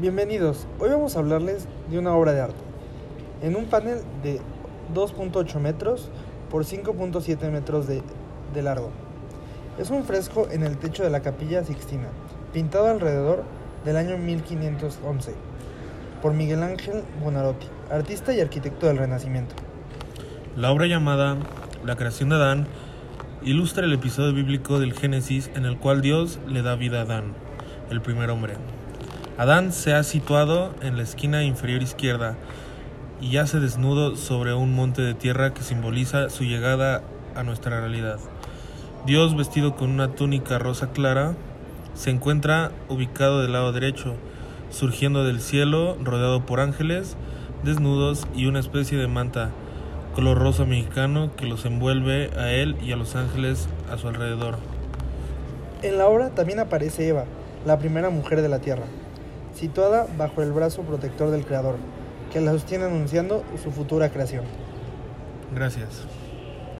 Bienvenidos, hoy vamos a hablarles de una obra de arte. En un panel de 2.8 metros por 5.7 metros de, de largo. Es un fresco en el techo de la capilla Sixtina, pintado alrededor del año 1511 por Miguel Ángel Buonarroti, artista y arquitecto del Renacimiento. La obra llamada La creación de Adán ilustra el episodio bíblico del Génesis en el cual Dios le da vida a Adán, el primer hombre. Adán se ha situado en la esquina inferior izquierda y yace desnudo sobre un monte de tierra que simboliza su llegada a nuestra realidad. Dios, vestido con una túnica rosa clara, se encuentra ubicado del lado derecho, surgiendo del cielo, rodeado por ángeles, desnudos y una especie de manta color rosa mexicano que los envuelve a él y a los ángeles a su alrededor. En la obra también aparece Eva, la primera mujer de la tierra, situada bajo el brazo protector del Creador, que la sostiene anunciando su futura creación. Gracias.